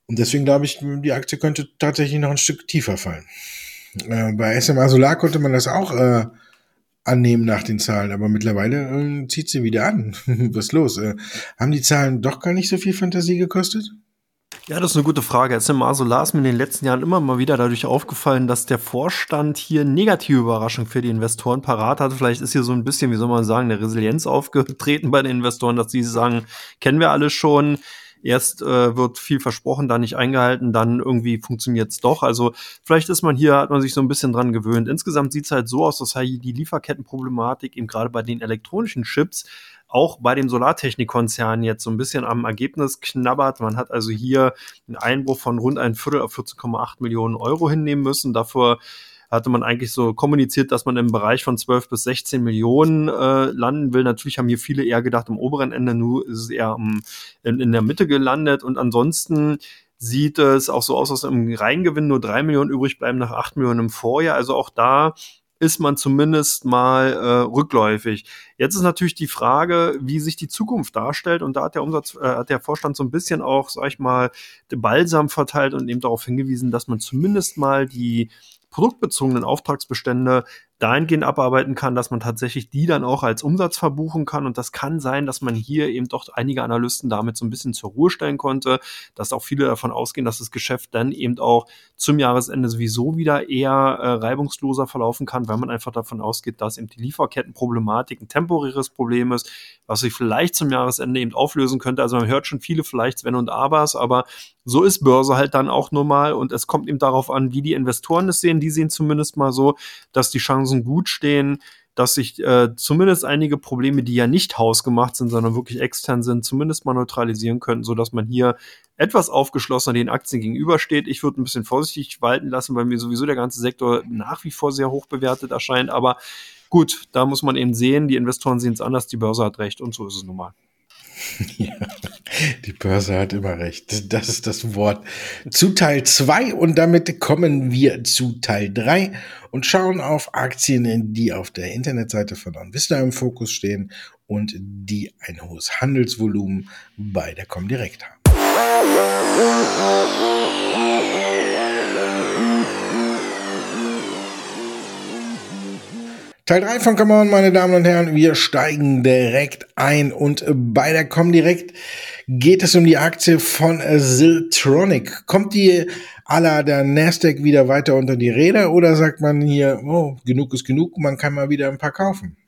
Und deswegen glaube ich, die Aktie könnte tatsächlich noch ein Stück tiefer fallen. Äh, bei SMA Solar konnte man das auch äh, annehmen nach den Zahlen, aber mittlerweile äh, zieht sie wieder an. Was ist los? Äh, haben die Zahlen doch gar nicht so viel Fantasie gekostet? Ja, das ist eine gute Frage. Solar ist mir in den letzten Jahren immer mal wieder dadurch aufgefallen, dass der Vorstand hier negative Überraschung für die Investoren parat hat. Vielleicht ist hier so ein bisschen, wie soll man sagen, eine Resilienz aufgetreten bei den Investoren, dass sie sagen, kennen wir alle schon Erst äh, wird viel versprochen, dann nicht eingehalten, dann irgendwie funktioniert es doch. Also vielleicht ist man hier, hat man sich so ein bisschen dran gewöhnt. Insgesamt sieht es halt so aus, dass halt die Lieferkettenproblematik eben gerade bei den elektronischen Chips auch bei den Solartechnikkonzernen jetzt so ein bisschen am Ergebnis knabbert. Man hat also hier einen Einbruch von rund ein Viertel auf 14,8 Millionen Euro hinnehmen müssen. Dafür hatte man eigentlich so kommuniziert, dass man im Bereich von 12 bis 16 Millionen äh, landen will. Natürlich haben hier viele eher gedacht, im oberen Ende, nur ist es eher um, in, in der Mitte gelandet. Und ansonsten sieht es auch so aus, dass im Reingewinn nur drei Millionen übrig bleiben nach acht Millionen im Vorjahr. Also auch da ist man zumindest mal äh, rückläufig. Jetzt ist natürlich die Frage, wie sich die Zukunft darstellt. Und da hat der Umsatz, äh, hat der Vorstand so ein bisschen auch, sag ich mal, Balsam verteilt und eben darauf hingewiesen, dass man zumindest mal die produktbezogenen Auftragsbestände dahingehend abarbeiten kann, dass man tatsächlich die dann auch als Umsatz verbuchen kann. Und das kann sein, dass man hier eben doch einige Analysten damit so ein bisschen zur Ruhe stellen konnte, dass auch viele davon ausgehen, dass das Geschäft dann eben auch zum Jahresende sowieso wieder eher äh, reibungsloser verlaufen kann, weil man einfach davon ausgeht, dass eben die Lieferkettenproblematik ein temporäres Problem ist, was sich vielleicht zum Jahresende eben auflösen könnte. Also man hört schon viele vielleicht Wenn und Abers, aber so ist Börse halt dann auch nur mal und es kommt eben darauf an, wie die Investoren es sehen. Die sehen zumindest mal so, dass die Chancen Chancen gut stehen, dass sich äh, zumindest einige Probleme, die ja nicht hausgemacht sind, sondern wirklich extern sind, zumindest mal neutralisieren könnten, sodass man hier etwas aufgeschlossener den Aktien gegenübersteht. Ich würde ein bisschen vorsichtig walten lassen, weil mir sowieso der ganze Sektor nach wie vor sehr hoch bewertet erscheint. Aber gut, da muss man eben sehen, die Investoren sehen es anders, die Börse hat recht und so ist es nun mal. Ja, die Börse hat immer recht. Das ist das Wort zu Teil 2 und damit kommen wir zu Teil 3 und schauen auf Aktien, die auf der Internetseite von OnVista im Fokus stehen und die ein hohes Handelsvolumen bei der Comdirect haben. Teil 3 von Come On, meine Damen und Herren. Wir steigen direkt ein und bei der Comdirect geht es um die Aktie von Ziltronic. Kommt die à la der Nasdaq wieder weiter unter die Räder oder sagt man hier, oh, genug ist genug, man kann mal wieder ein paar kaufen?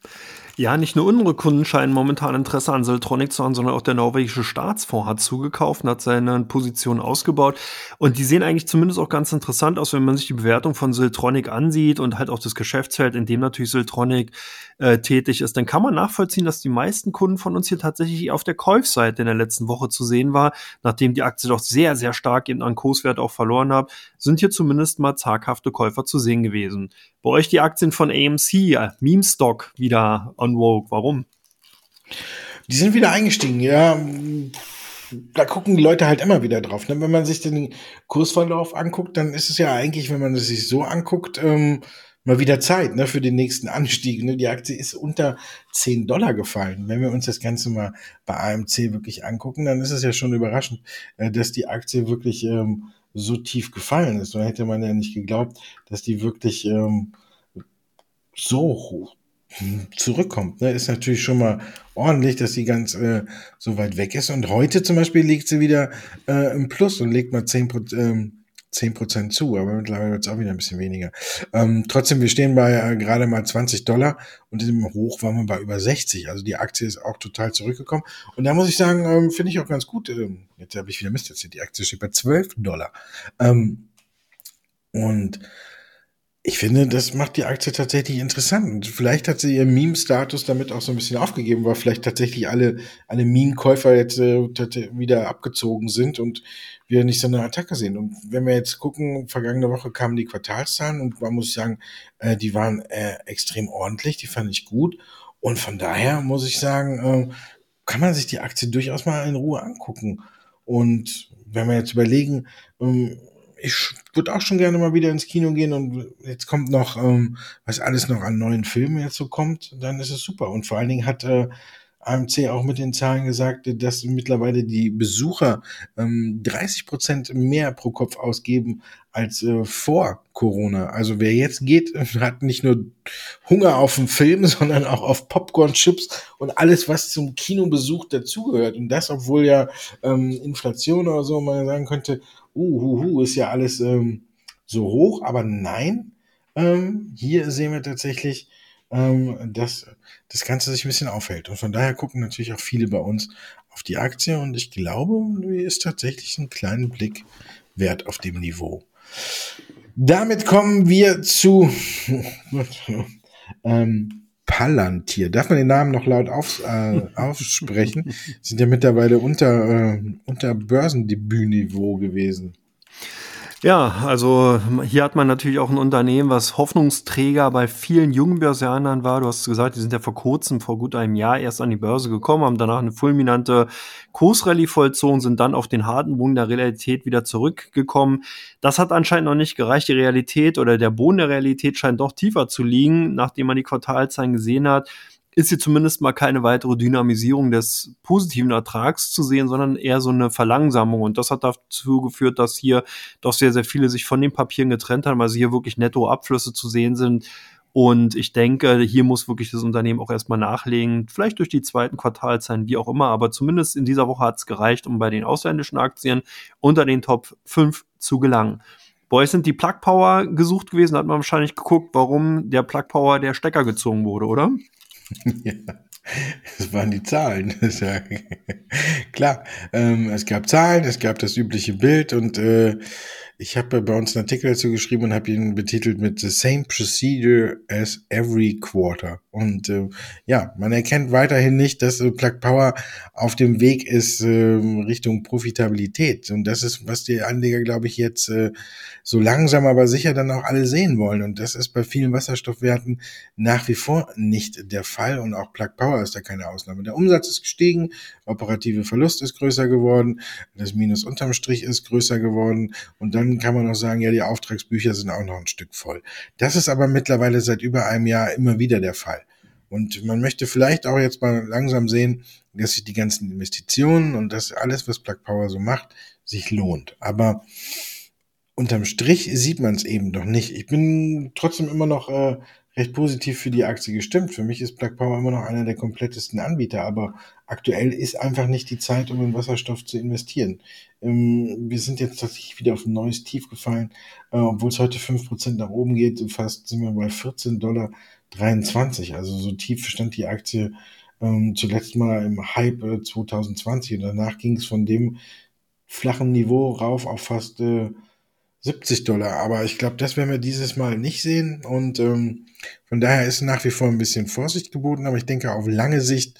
Ja, nicht nur unsere Kunden scheinen momentan Interesse an Siltronic zu haben, sondern auch der norwegische Staatsfonds hat zugekauft und hat seine Position ausgebaut. Und die sehen eigentlich zumindest auch ganz interessant aus, wenn man sich die Bewertung von Siltronic ansieht und halt auch das Geschäftsfeld, in dem natürlich Siltronic äh, tätig ist. Dann kann man nachvollziehen, dass die meisten Kunden von uns hier tatsächlich auf der Käufseite in der letzten Woche zu sehen war, nachdem die Aktie doch sehr, sehr stark eben an Kurswert auch verloren hat, sind hier zumindest mal zaghafte Käufer zu sehen gewesen. Bei euch die Aktien von AMC, äh, Meme Stock wieder on Vogue. Warum? Die sind wieder eingestiegen, ja. Da gucken die Leute halt immer wieder drauf. Ne? Wenn man sich den Kursverlauf anguckt, dann ist es ja eigentlich, wenn man es sich so anguckt, ähm, mal wieder Zeit ne, für den nächsten Anstieg. Ne? Die Aktie ist unter 10 Dollar gefallen. Wenn wir uns das Ganze mal bei AMC wirklich angucken, dann ist es ja schon überraschend, äh, dass die Aktie wirklich ähm, so tief gefallen ist. Da hätte man ja nicht geglaubt, dass die wirklich ähm, so hoch zurückkommt. Ne? Ist natürlich schon mal ordentlich, dass sie ganz äh, so weit weg ist. Und heute zum Beispiel liegt sie wieder äh, im Plus und legt mal 10, ähm, 10% zu, aber mittlerweile wird es auch wieder ein bisschen weniger. Ähm, trotzdem, wir stehen bei äh, gerade mal 20 Dollar und im Hoch waren wir bei über 60. Also die Aktie ist auch total zurückgekommen. Und da muss ich sagen, ähm, finde ich auch ganz gut. Ähm, jetzt habe ich wieder Mist jetzt Die Aktie steht bei 12 Dollar. Ähm, und ich finde, das macht die Aktie tatsächlich interessant. Und vielleicht hat sie ihren Meme-Status damit auch so ein bisschen aufgegeben, weil vielleicht tatsächlich alle, alle Meme-Käufer jetzt äh, wieder abgezogen sind und wir nicht so eine Attacke sehen. Und wenn wir jetzt gucken, vergangene Woche kamen die Quartalszahlen und man muss sagen, äh, die waren äh, extrem ordentlich, die fand ich gut. Und von daher muss ich sagen, äh, kann man sich die Aktie durchaus mal in Ruhe angucken. Und wenn wir jetzt überlegen, ähm, ich würde auch schon gerne mal wieder ins Kino gehen und jetzt kommt noch, ähm, was alles noch an neuen Filmen jetzt so kommt, dann ist es super. Und vor allen Dingen hat äh, AMC auch mit den Zahlen gesagt, dass mittlerweile die Besucher ähm, 30 Prozent mehr pro Kopf ausgeben als äh, vor Corona. Also wer jetzt geht, hat nicht nur Hunger auf den Film, sondern auch auf Popcorn, Chips und alles, was zum Kinobesuch dazugehört. Und das, obwohl ja ähm, Inflation oder so man sagen könnte, uh, ist ja alles ähm, so hoch, aber nein, ähm, hier sehen wir tatsächlich, ähm, dass das Ganze sich ein bisschen aufhält. Und von daher gucken natürlich auch viele bei uns auf die Aktie und ich glaube, die ist tatsächlich einen kleinen Blick wert auf dem Niveau. Damit kommen wir zu ähm, Palantir. Darf man den Namen noch laut auf, äh, aussprechen? Sind ja mittlerweile unter, äh, unter Börsendebütniveau gewesen. Ja, also hier hat man natürlich auch ein Unternehmen, was Hoffnungsträger bei vielen jungen Börsianern war. Du hast gesagt, die sind ja vor kurzem, vor gut einem Jahr erst an die Börse gekommen, haben danach eine fulminante Kursrallye vollzogen, sind dann auf den harten Boden der Realität wieder zurückgekommen. Das hat anscheinend noch nicht gereicht. Die Realität oder der Boden der Realität scheint doch tiefer zu liegen, nachdem man die Quartalzahlen gesehen hat ist hier zumindest mal keine weitere Dynamisierung des positiven Ertrags zu sehen, sondern eher so eine Verlangsamung. Und das hat dazu geführt, dass hier doch sehr, sehr viele sich von den Papieren getrennt haben, weil sie hier wirklich Nettoabflüsse zu sehen sind. Und ich denke, hier muss wirklich das Unternehmen auch erstmal nachlegen, vielleicht durch die zweiten Quartalzahlen, wie auch immer, aber zumindest in dieser Woche hat es gereicht, um bei den ausländischen Aktien unter den Top 5 zu gelangen. Euch sind die Plug Power gesucht gewesen, hat man wahrscheinlich geguckt, warum der Plug Power der Stecker gezogen wurde, oder? ja, das waren die Zahlen. Ja klar, ähm, es gab Zahlen, es gab das übliche Bild und äh, ich habe bei uns einen Artikel dazu geschrieben und habe ihn betitelt mit The Same Procedure as Every Quarter. Und äh, ja, man erkennt weiterhin nicht, dass äh, Plug Power auf dem Weg ist äh, Richtung Profitabilität. Und das ist, was die Anleger, glaube ich, jetzt äh, so langsam aber sicher dann auch alle sehen wollen. Und das ist bei vielen Wasserstoffwerten nach wie vor nicht der Fall. Und auch Plug Power ist da keine Ausnahme. Der Umsatz ist gestiegen, operative Verlust ist größer geworden, das Minus unterm Strich ist größer geworden und dann kann man auch sagen, ja, die Auftragsbücher sind auch noch ein Stück voll. Das ist aber mittlerweile seit über einem Jahr immer wieder der Fall. Und man möchte vielleicht auch jetzt mal langsam sehen, dass sich die ganzen Investitionen und das alles, was Plug Power so macht, sich lohnt. Aber unterm Strich sieht man es eben doch nicht. Ich bin trotzdem immer noch äh, recht positiv für die Aktie gestimmt. Für mich ist Plug Power immer noch einer der komplettesten Anbieter, aber aktuell ist einfach nicht die Zeit, um in Wasserstoff zu investieren. Ähm, wir sind jetzt tatsächlich wieder auf ein neues Tief gefallen, äh, obwohl es heute fünf Prozent nach oben geht. Fast sind wir bei 14,23 Dollar. Also so tief stand die Aktie ähm, zuletzt mal im Hype äh, 2020 und danach ging es von dem flachen Niveau rauf auf fast äh, 70 Dollar. Aber ich glaube, das werden wir dieses Mal nicht sehen. Und ähm, von daher ist nach wie vor ein bisschen Vorsicht geboten. Aber ich denke, auf lange Sicht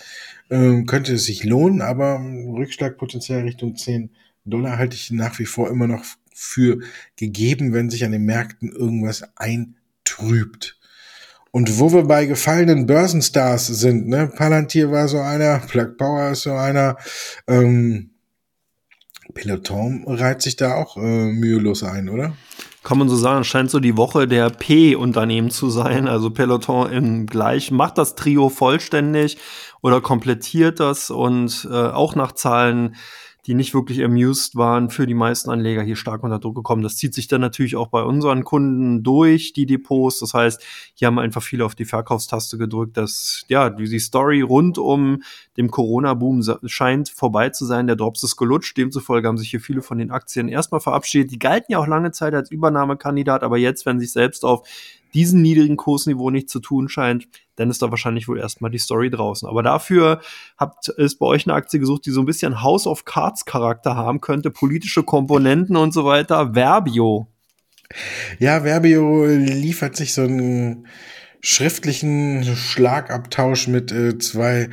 ähm, könnte es sich lohnen. Aber Rückschlagpotenzial Richtung 10 Dollar halte ich nach wie vor immer noch für gegeben, wenn sich an den Märkten irgendwas eintrübt. Und wo wir bei gefallenen Börsenstars sind, ne, Palantir war so einer, Plug Power ist so einer, ähm, Peloton reiht sich da auch äh, mühelos ein, oder? Kann man so sagen, scheint so die Woche der P-Unternehmen zu sein. Also Peloton im gleich macht das Trio vollständig oder komplettiert das und äh, auch nach Zahlen die nicht wirklich amused waren, für die meisten Anleger hier stark unter Druck gekommen. Das zieht sich dann natürlich auch bei unseren Kunden durch, die Depots. Das heißt, hier haben einfach viele auf die Verkaufstaste gedrückt, dass ja, die Story rund um dem Corona-Boom scheint vorbei zu sein. Der Drops ist gelutscht. Demzufolge haben sich hier viele von den Aktien erstmal verabschiedet. Die galten ja auch lange Zeit als Übernahmekandidat, aber jetzt, wenn sich selbst auf diesen niedrigen Kursniveau nicht zu tun scheint, dann ist da wahrscheinlich wohl erstmal die Story draußen. Aber dafür habt es bei euch eine Aktie gesucht, die so ein bisschen House of Cards Charakter haben könnte, politische Komponenten und so weiter. Verbio. Ja, Verbio liefert sich so einen schriftlichen Schlagabtausch mit äh, zwei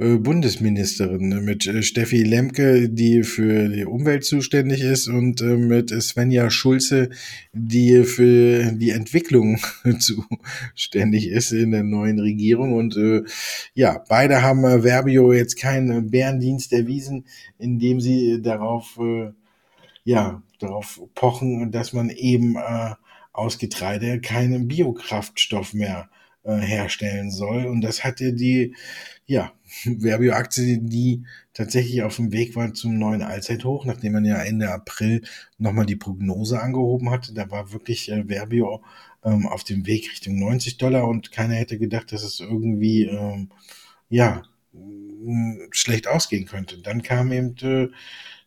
Bundesministerin, ne, mit äh, Steffi Lemke, die für die Umwelt zuständig ist, und äh, mit Svenja Schulze, die für die Entwicklung zuständig ist in der neuen Regierung. Und äh, ja, beide haben äh, Verbio jetzt keinen Bärendienst erwiesen, indem sie darauf, äh, ja, darauf pochen, dass man eben äh, aus Getreide keinen Biokraftstoff mehr äh, herstellen soll. Und das hatte die, ja, Verbio-Aktie, die tatsächlich auf dem Weg war zum neuen Allzeithoch, nachdem man ja Ende April nochmal die Prognose angehoben hatte. Da war wirklich äh, Verbio ähm, auf dem Weg Richtung 90 Dollar und keiner hätte gedacht, dass es irgendwie, ähm, ja, schlecht ausgehen könnte. Dann kam eben äh,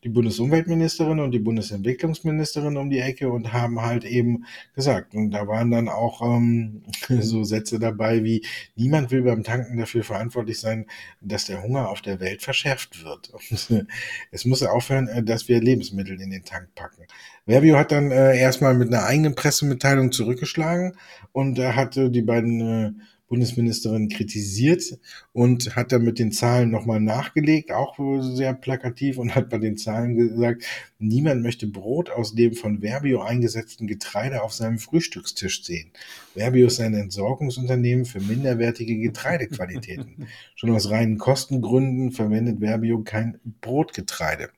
die Bundesumweltministerin und die Bundesentwicklungsministerin um die Ecke und haben halt eben gesagt, und da waren dann auch ähm, so Sätze dabei wie, niemand will beim Tanken dafür verantwortlich sein, dass der Hunger auf der Welt verschärft wird. Und, es muss aufhören, äh, dass wir Lebensmittel in den Tank packen. Verbio hat dann äh, erstmal mit einer eigenen Pressemitteilung zurückgeschlagen und äh, hatte die beiden äh, Bundesministerin kritisiert und hat dann mit den Zahlen nochmal nachgelegt, auch sehr plakativ und hat bei den Zahlen gesagt, niemand möchte Brot aus dem von Verbio eingesetzten Getreide auf seinem Frühstückstisch sehen. Verbio ist ein Entsorgungsunternehmen für minderwertige Getreidequalitäten. Schon aus reinen Kostengründen verwendet Verbio kein Brotgetreide.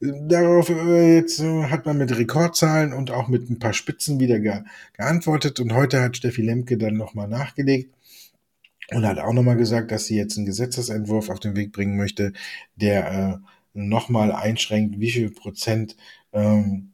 Darauf äh, jetzt äh, hat man mit Rekordzahlen und auch mit ein paar Spitzen wieder ge geantwortet und heute hat Steffi Lemke dann nochmal nachgelegt und hat auch nochmal gesagt, dass sie jetzt einen Gesetzesentwurf auf den Weg bringen möchte, der äh, nochmal einschränkt, wie viel Prozent ähm,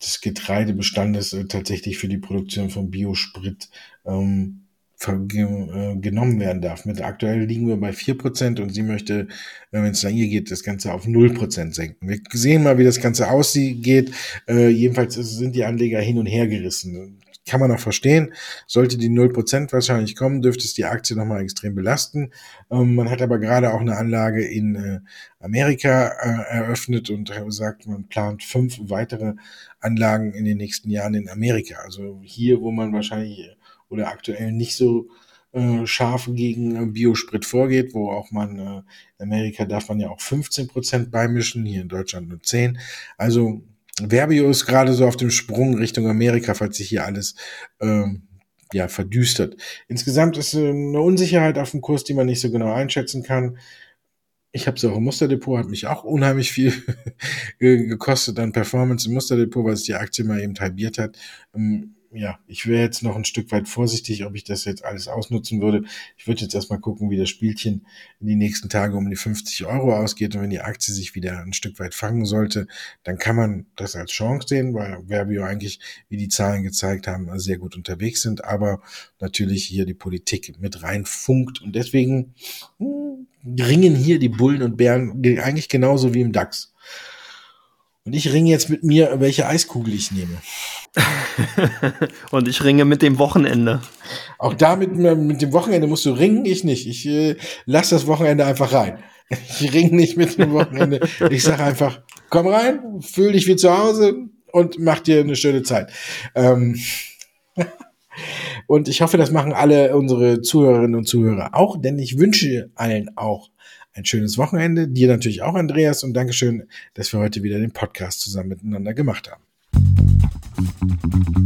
des Getreidebestandes äh, tatsächlich für die Produktion von Biosprit ähm, äh, genommen werden darf. Mit aktuell liegen wir bei vier Prozent und sie möchte, äh, wenn es nach ihr geht, das Ganze auf null Prozent senken. Wir sehen mal, wie das Ganze aussieht. Äh, jedenfalls sind die Anleger hin und her gerissen. Kann man auch verstehen. Sollte die null Prozent wahrscheinlich kommen, dürfte es die Aktie nochmal extrem belasten. Ähm, man hat aber gerade auch eine Anlage in äh, Amerika äh, eröffnet und sagt, man plant fünf weitere Anlagen in den nächsten Jahren in Amerika. Also hier, wo man wahrscheinlich oder aktuell nicht so äh, scharf gegen äh, Biosprit vorgeht, wo auch man, äh, in Amerika darf man ja auch 15 Prozent beimischen, hier in Deutschland nur 10. Also Verbio ist gerade so auf dem Sprung Richtung Amerika, falls sich hier alles ähm, ja, verdüstert. Insgesamt ist äh, eine Unsicherheit auf dem Kurs, die man nicht so genau einschätzen kann. Ich habe es auch im Musterdepot, hat mich auch unheimlich viel gekostet an Performance im Musterdepot, weil es die Aktie mal eben halbiert hat. Ähm, ja, ich wäre jetzt noch ein Stück weit vorsichtig, ob ich das jetzt alles ausnutzen würde. Ich würde jetzt erstmal gucken, wie das Spielchen in die nächsten Tage um die 50 Euro ausgeht. Und wenn die Aktie sich wieder ein Stück weit fangen sollte, dann kann man das als Chance sehen, weil Verbio eigentlich, wie die Zahlen gezeigt haben, sehr gut unterwegs sind. Aber natürlich hier die Politik mit rein funkt. Und deswegen hm, ringen hier die Bullen und Bären eigentlich genauso wie im DAX. Und ich ringe jetzt mit mir, welche Eiskugel ich nehme. und ich ringe mit dem Wochenende. Auch damit mit dem Wochenende musst du ringen, ich nicht. Ich äh, lass das Wochenende einfach rein. Ich ringe nicht mit dem Wochenende. Ich sage einfach, komm rein, fühl dich wie zu Hause und mach dir eine schöne Zeit. Ähm und ich hoffe, das machen alle unsere Zuhörerinnen und Zuhörer auch, denn ich wünsche allen auch ein schönes Wochenende. Dir natürlich auch, Andreas, und Dankeschön, dass wir heute wieder den Podcast zusammen miteinander gemacht haben. Thank you.